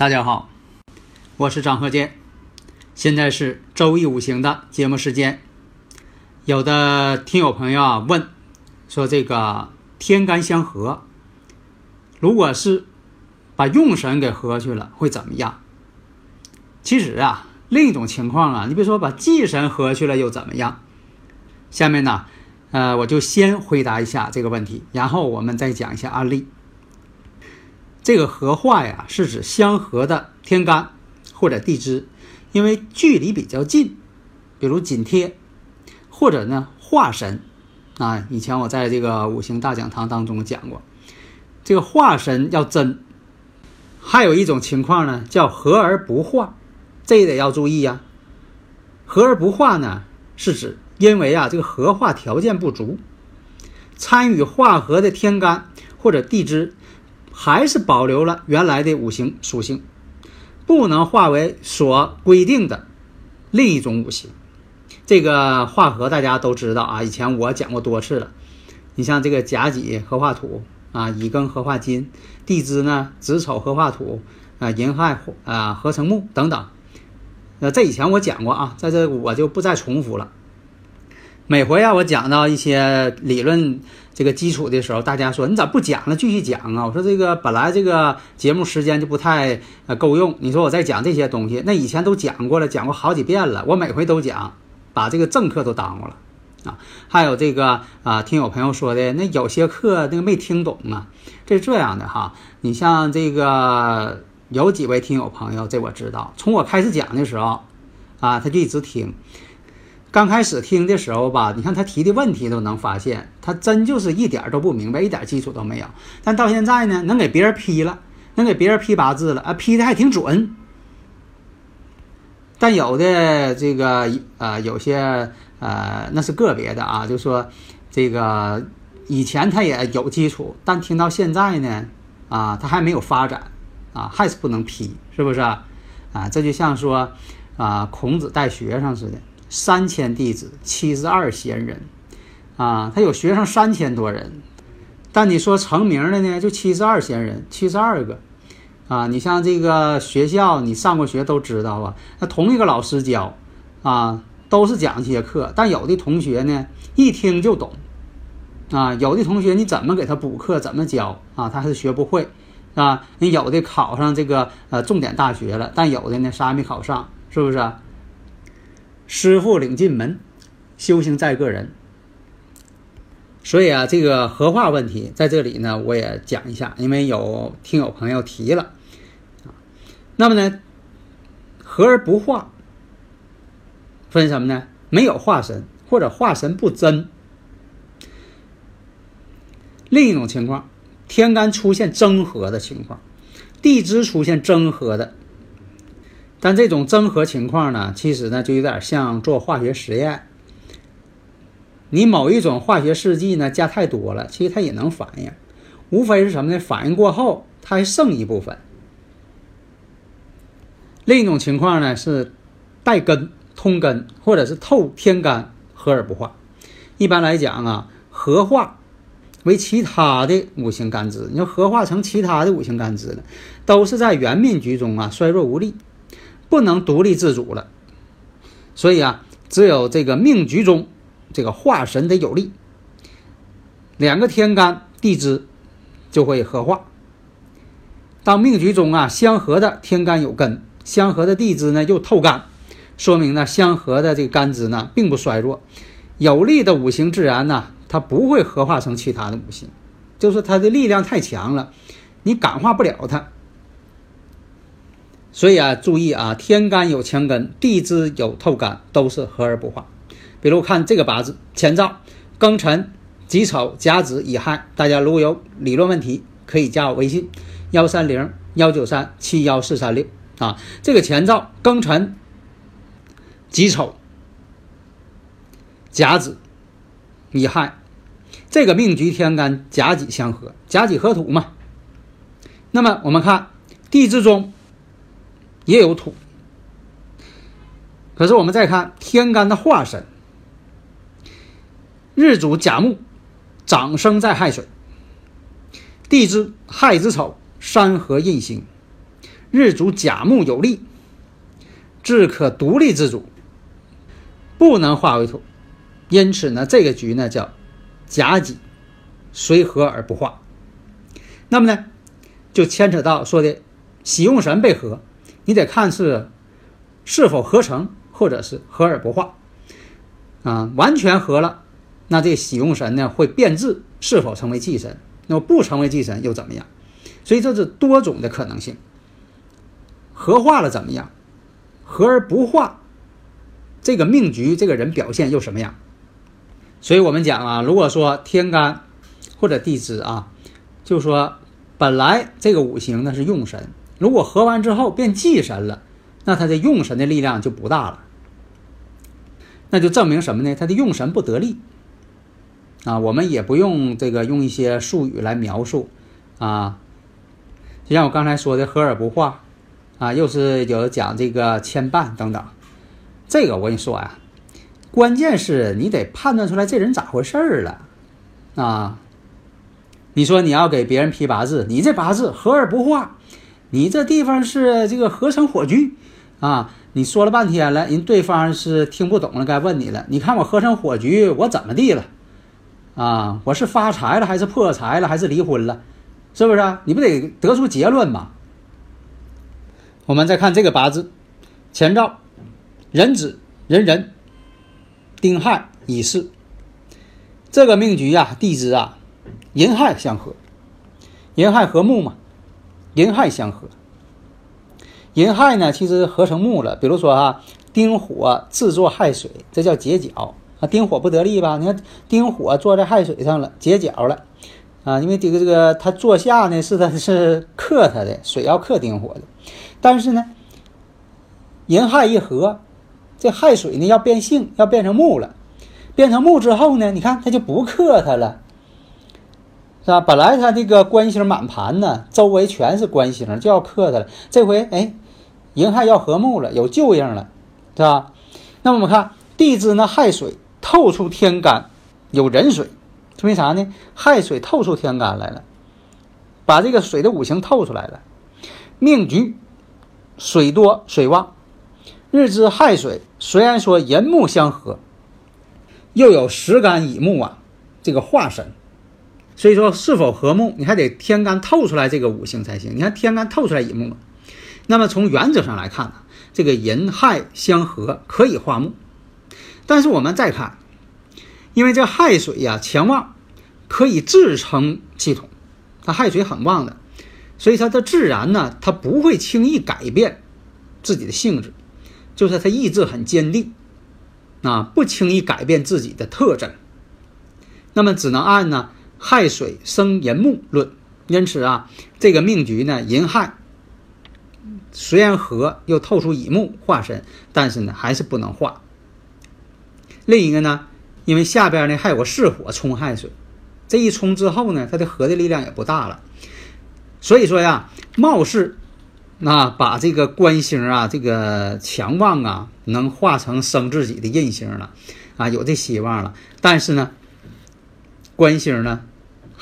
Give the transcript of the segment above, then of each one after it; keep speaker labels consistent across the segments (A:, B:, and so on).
A: 大家好，我是张鹤剑，现在是周易五行的节目时间。有的听友朋友啊问说，这个天干相合，如果是把用神给合去了，会怎么样？其实啊，另一种情况啊，你比如说把忌神合去了又怎么样？下面呢，呃，我就先回答一下这个问题，然后我们再讲一下案例。这个合化呀，是指相合的天干或者地支，因为距离比较近，比如紧贴，或者呢化神啊。以前我在这个五行大讲堂当中讲过，这个化神要真。还有一种情况呢，叫合而不化，这也得要注意呀。合而不化呢，是指因为啊这个合化条件不足，参与化合的天干或者地支。还是保留了原来的五行属性，不能化为所规定的另一种五行。这个化合大家都知道啊，以前我讲过多次了。你像这个甲己合化土啊，乙庚合化金，地支呢子丑合化土啊，寅亥啊合成木等等。那这以前我讲过啊，在这我就不再重复了。每回啊，我讲到一些理论。这个基础的时候，大家说你咋不讲了？继续讲啊！我说这个本来这个节目时间就不太呃够用，你说我再讲这些东西，那以前都讲过了，讲过好几遍了，我每回都讲，把这个正课都耽误了啊！还有这个啊，听有朋友说的，那有些课那个没听懂啊，这是这样的哈。你像这个有几位听友朋友，这我知道，从我开始讲的时候啊，他就一直听。刚开始听的时候吧，你看他提的问题都能发现，他真就是一点都不明白，一点基础都没有。但到现在呢，能给别人批了，能给别人批八字了啊，批的还挺准。但有的这个呃，有些呃，那是个别的啊，就说这个以前他也有基础，但听到现在呢，啊，他还没有发展啊，还是不能批，是不是啊？啊，这就像说啊，孔子带学生似的。三千弟子，七十二贤人，啊，他有学生三千多人，但你说成名的呢，就七十二贤人，七十二个，啊，你像这个学校，你上过学都知道啊，那同一个老师教，啊，都是讲这些课，但有的同学呢，一听就懂，啊，有的同学你怎么给他补课，怎么教，啊，他还是学不会，啊，你有的考上这个呃重点大学了，但有的呢啥也没考上，是不是？师傅领进门，修行在个人。所以啊，这个合化问题在这里呢，我也讲一下，因为有听友朋友提了。那么呢，合而不化，分什么呢？没有化神，或者化神不真。另一种情况，天干出现争合的情况，地支出现争合的，但这种增合情况呢，其实呢，就有点像做化学实验。你某一种化学试剂呢加太多了，其实它也能反应，无非是什么呢？反应过后它还剩一部分。另一种情况呢是带根通根，或者是透天干合而不化。一般来讲啊，合化为其他的五行干支，你要合化成其他的五行干支了，都是在原命局中啊衰弱无力，不能独立自主了。所以啊，只有这个命局中。这个化神得有力，两个天干地支就会合化。当命局中啊相合的天干有根，相合的地支呢又透干，说明呢相合的这个干支呢并不衰弱，有力的五行自然呢它不会合化成其他的五行，就是它的力量太强了，你感化不了它。所以啊，注意啊，天干有强根，地支有透干，都是合而不化。比如看这个八字，前兆庚辰、己丑、甲子、乙亥。大家如果有理论问题，可以加我微信：幺三零幺九三七幺四三六啊。这个前兆庚辰、己丑、甲子、乙亥，这个命局天干甲己相合，甲己合土嘛。那么我们看地支中也有土，可是我们再看天干的化身。日主甲木，长生在亥水；地支亥子丑，山河印星。日主甲木有力，自可独立自主，不能化为土。因此呢，这个局呢叫甲己随合而不化。那么呢，就牵扯到说的喜用神被合，你得看是是否合成，或者是合而不化。啊，完全合了。那这喜用神呢会变质，是否成为忌神？那么不成为忌神又怎么样？所以这是多种的可能性。合化了怎么样？合而不化，这个命局这个人表现又什么样？所以我们讲啊，如果说天干或者地支啊，就说本来这个五行呢是用神，如果合完之后变忌神了，那他的用神的力量就不大了。那就证明什么呢？他的用神不得力。啊，我们也不用这个用一些术语来描述，啊，就像我刚才说的合而不化，啊，又是有讲这个牵绊等等，这个我跟你说呀，关键是你得判断出来这人咋回事儿了，啊，你说你要给别人批八字，你这八字合而不化，你这地方是这个合成火局，啊，你说了半天了，人对方是听不懂了，该问你了，你看我合成火局，我怎么地了？啊，我是发财了，还是破财了，还是离婚了，是不是？你不得得出结论吗？我们再看这个八字，前兆壬子、壬壬、丁亥、乙巳，这个命局呀，地支啊，寅亥相合，寅亥合木嘛，寅亥相合，寅亥呢，其实合成木了。比如说啊，丁火制作亥水，这叫结角。啊，丁火不得力吧？你看丁火坐在亥水上了，结角了，啊，因为这个这个他坐下呢，是他是克他的水要克丁火的，但是呢，寅亥一合，这亥水呢要变性，要变成木了，变成木之后呢，你看他就不克他了，是吧？本来他这个官星满盘呢，周围全是官星，就要克他了，这回哎，寅亥要合木了，有旧应了，是吧？那我们看地支呢，亥水。透出天干，有壬水，说明啥呢？亥水透出天干来了，把这个水的五行透出来了。命局水多水旺，日支亥水虽然说寅木相合，又有时干乙木啊，这个化神，所以说是否合木，你还得天干透出来这个五行才行。你看天干透出来乙木，那么从原则上来看呢，这个寅亥相合可以化木。但是我们再看，因为这亥水呀强旺，可以自成系统，它亥水很旺的，所以它的自然呢，它不会轻易改变自己的性质，就是它意志很坚定，啊，不轻易改变自己的特征。那么只能按呢亥水生寅木论，因此啊，这个命局呢寅亥虽然合又透出乙木化身，但是呢还是不能化。另一个呢，因为下边呢还有个巳火冲亥水，这一冲之后呢，它的合的力量也不大了。所以说呀，貌似那把这个官星啊，这个强旺啊，能化成生自己的印星了啊，有这希望了。但是呢。官星呢，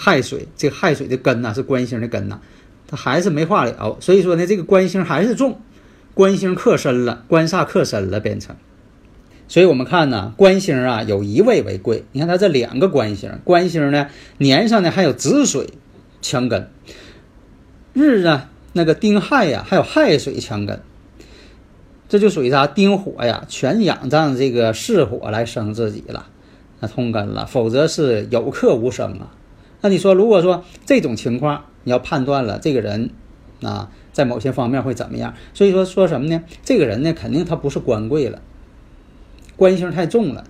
A: 亥水，这个亥水的根呢是官星的根呢，它还是没化了，所以说呢，这个官星还是重，官星克身了，官煞克身了，变成。所以我们看呢，官星啊有一位为贵，你看它这两个官星，官星呢年上呢还有子水强根，日呢那个丁亥呀还有亥水强根，这就属于啥？丁火呀全仰仗这个巳火来生自己了。那通根了，否则是有克无生啊。那你说，如果说这种情况，你要判断了这个人啊，在某些方面会怎么样？所以说说什么呢？这个人呢，肯定他不是官贵了，官星太重了，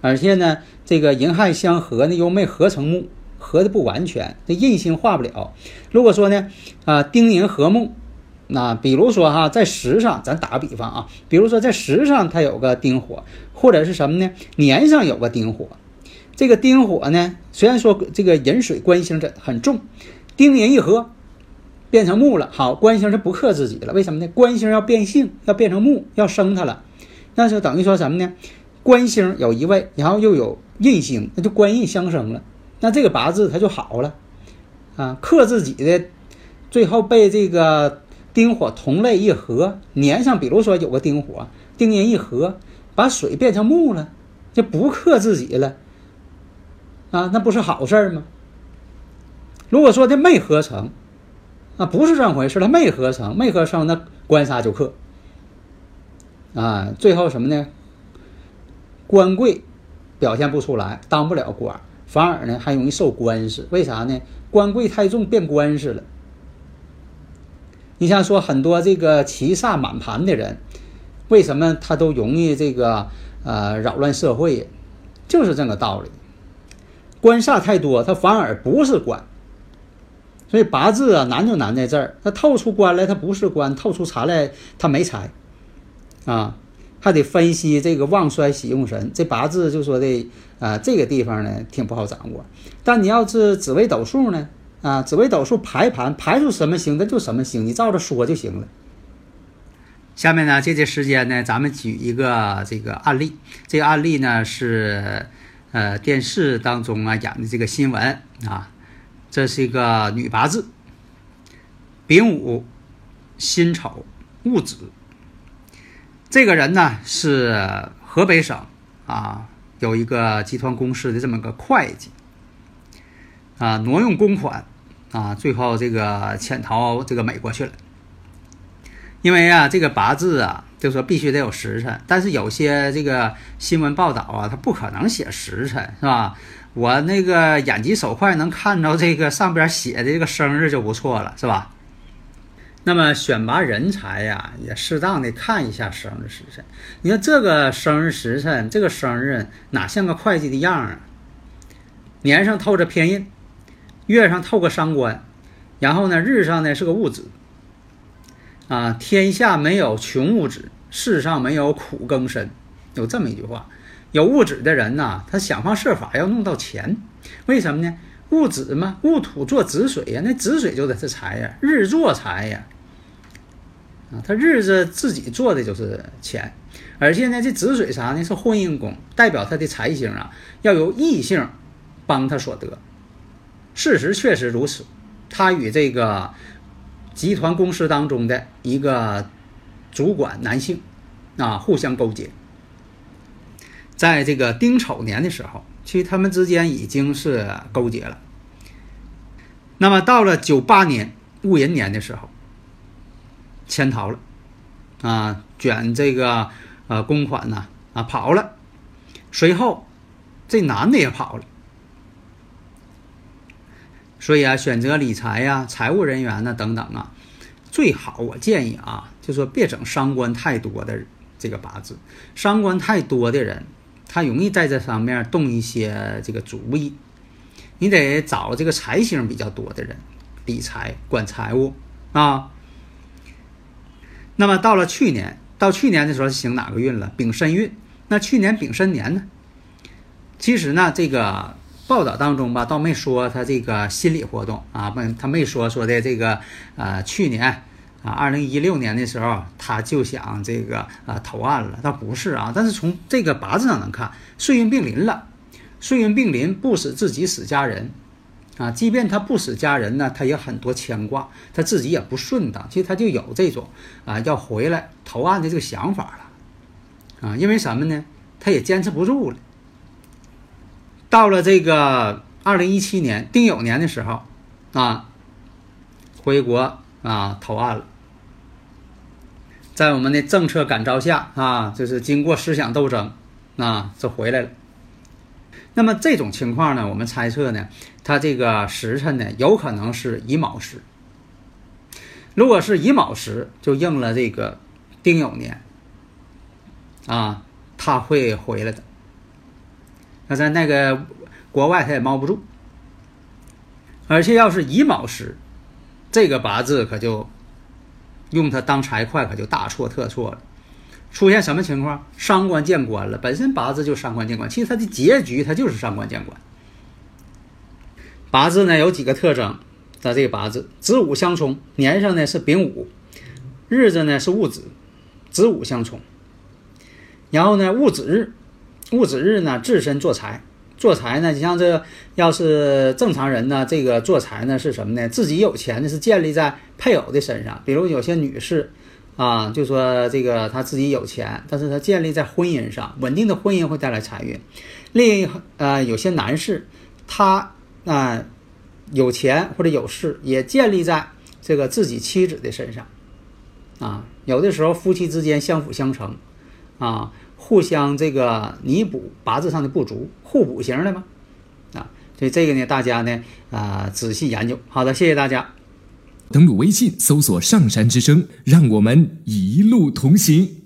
A: 而且呢，这个寅亥相合呢，又没合成木，合的不完全，这印星化不了。如果说呢，啊，丁寅合木。那比如说哈，在时上，咱打个比方啊，比如说在时上它有个丁火，或者是什么呢？年上有个丁火，这个丁火呢，虽然说这个寅水官星这很重，丁寅一合，变成木了。好，官星是不克自己了，为什么呢？官星要变性，要变成木，要生它了，那就等于说什么呢？官星有一位，然后又有印星，那就官印相生了，那这个八字它就好了啊，克自己的，最后被这个。丁火同类一合，粘上比如说有个丁火，丁年一合，把水变成木了，就不克自己了，啊，那不是好事吗？如果说这没合成，啊，不是这么回事，它没合成，没合成，那官杀就克，啊，最后什么呢？官贵表现不出来，当不了官，反而呢还容易受官司，为啥呢？官贵太重，变官司了。你像说很多这个七煞满盘的人，为什么他都容易这个呃扰乱社会？就是这个道理。官煞太多，它反而不是官。所以八字啊难就难在这儿，它透出官来它不是官，透出财来它没财，啊，还得分析这个旺衰喜用神。这八字就说的啊这个地方呢挺不好掌握。但你要是紫微斗数呢？啊，紫微斗数排盘排出什么星，那就什么星，你照着说就行了。下面呢，借这时间呢，咱们举一个这个案例。这个案例呢是呃电视当中啊演的这个新闻啊。这是一个女八字，丙午、辛丑、戊子。这个人呢是河北省啊有一个集团公司的这么个会计。啊，挪用公款，啊，最后这个潜逃这个美国去了。因为啊，这个八字啊，就说必须得有时辰，但是有些这个新闻报道啊，他不可能写时辰，是吧？我那个眼疾手快，能看着这个上边写的这个生日就不错了，是吧？那么选拔人才呀，也适当的看一下生日时辰。你看这个生日时辰，这个生日哪像个会计的样啊？年上透着偏印。月上透个伤官，然后呢，日上呢是个戊子，啊，天下没有穷物质，世上没有苦更深，有这么一句话。有物质的人呐，他想方设法要弄到钱，为什么呢？物质嘛，戊土做子水呀，那子水就得是财呀，日做财呀，啊，他日子自己做的就是钱，而且呢，这子水啥呢？是婚姻宫，代表他的财星啊，要由异性帮他所得。事实确实如此，他与这个集团公司当中的一个主管男性啊互相勾结，在这个丁丑年的时候，其实他们之间已经是勾结了。那么到了九八年戊寅年的时候，潜逃了，啊，卷这个呃公款呢啊跑了，随后这男的也跑了。所以啊，选择理财呀、财务人员呢等等啊，最好我建议啊，就说别整伤官太多的这个八字，伤官太多的人，他容易在这方面动一些这个主意。你得找这个财星比较多的人，理财管财务啊。那么到了去年，到去年的时候行哪个运了？丙申运。那去年丙申年呢？其实呢，这个。报道当中吧，倒没说他这个心理活动啊，不，他没说说的这个，呃，去年啊，二零一六年的时候，他就想这个啊投案了，倒不是啊。但是从这个八字上能看，岁运并临了，岁运并临，不使自己死家人啊。即便他不死家人呢，他也很多牵挂，他自己也不顺当。其实他就有这种啊要回来投案的这个想法了啊。因为什么呢？他也坚持不住了。到了这个二零一七年丁酉年的时候，啊，回国啊投案了，在我们的政策感召下啊，就是经过思想斗争啊，就回来了。那么这种情况呢，我们猜测呢，他这个时辰呢，有可能是乙卯时。如果是乙卯时，就应了这个丁酉年啊，他会回来的。那在那个国外，他也猫不住。而且要是乙卯时，这个八字可就用它当财会，可就大错特错了。出现什么情况？伤官见官了。本身八字就伤官见官，其实它的结局它就是伤官见官。八字呢有几个特征？它这个八字子午相冲，年上呢是丙午，日子呢是戊子，子午相冲。然后呢戊子日。戊子日呢，自身做财，做财呢，你像这要是正常人呢，这个做财呢是什么呢？自己有钱呢是建立在配偶的身上，比如有些女士，啊，就说这个她自己有钱，但是她建立在婚姻上，稳定的婚姻会带来财运。另一呃，有些男士，他啊有钱或者有势，也建立在这个自己妻子的身上，啊，有的时候夫妻之间相辅相成，啊。互相这个弥补八字上的不足，互补型的嘛，啊，所以这个呢，大家呢啊仔细研究。好的，谢谢大家。
B: 登录微信搜索“上山之声”，让我们一路同行。